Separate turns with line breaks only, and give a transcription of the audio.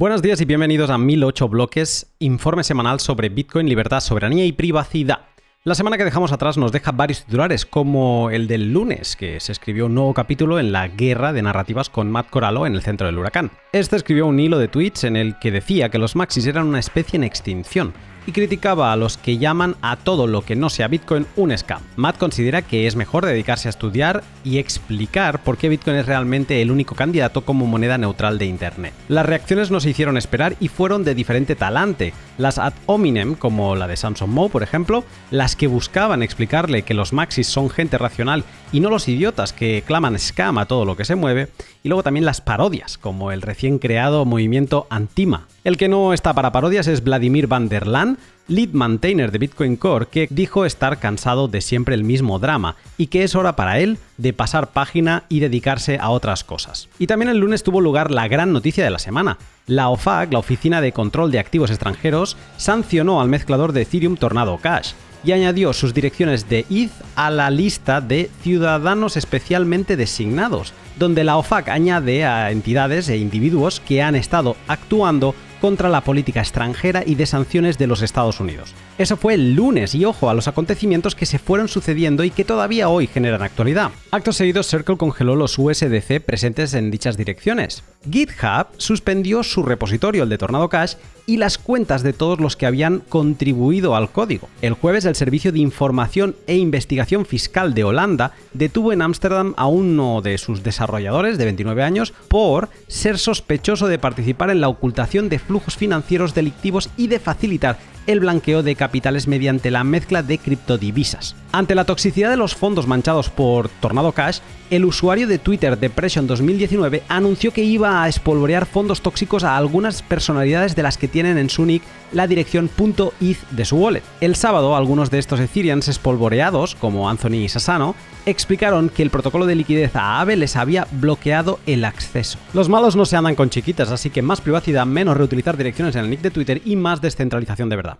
Buenos días y bienvenidos a 1008 bloques, informe semanal sobre Bitcoin, libertad, soberanía y privacidad. La semana que dejamos atrás nos deja varios titulares, como el del lunes, que se escribió un nuevo capítulo en la guerra de narrativas con Matt Corallo en el centro del huracán. Este escribió un hilo de tweets en el que decía que los maxis eran una especie en extinción, y criticaba a los que llaman a todo lo que no sea Bitcoin un scam. Matt considera que es mejor dedicarse a estudiar y explicar por qué Bitcoin es realmente el único candidato como moneda neutral de Internet. Las reacciones no se hicieron esperar y fueron de diferente talante. Las ad hominem, como la de Samson Moe, por ejemplo, las que buscaban explicarle que los maxis son gente racional y no los idiotas que claman scam a todo lo que se mueve, y luego también las parodias, como el recién creado movimiento Antima. El que no está para parodias es Vladimir van der Laan, lead maintainer de Bitcoin Core, que dijo estar cansado de siempre el mismo drama y que es hora para él de pasar página y dedicarse a otras cosas. Y también el lunes tuvo lugar la gran noticia de la semana. La OFAC, la Oficina de Control de Activos Extranjeros, sancionó al mezclador de Ethereum Tornado Cash y añadió sus direcciones de ETH a la lista de ciudadanos especialmente designados, donde la OFAC añade a entidades e individuos que han estado actuando contra la política extranjera y de sanciones de los Estados Unidos. Eso fue el lunes y ojo a los acontecimientos que se fueron sucediendo y que todavía hoy generan actualidad. Acto seguido, Circle congeló los USDC presentes en dichas direcciones. GitHub suspendió su repositorio, el de Tornado Cash, y las cuentas de todos los que habían contribuido al código. El jueves, el Servicio de Información e Investigación Fiscal de Holanda detuvo en Ámsterdam a uno de sus desarrolladores de 29 años por ser sospechoso de participar en la ocultación de flujos financieros delictivos y de facilitar el blanqueo de capitales mediante la mezcla de criptodivisas. Ante la toxicidad de los fondos manchados por Tornado Cash, el usuario de Twitter Depression 2019 anunció que iba a espolvorear fondos tóxicos a algunas personalidades de las que tienen en su nick la dirección .eth de su wallet. El sábado, algunos de estos Ethereans espolvoreados, como Anthony y Sassano, explicaron que el protocolo de liquidez a Aave les había bloqueado el acceso. Los malos no se andan con chiquitas, así que más privacidad, menos reutilizar direcciones en el nick de Twitter y más descentralización de verdad.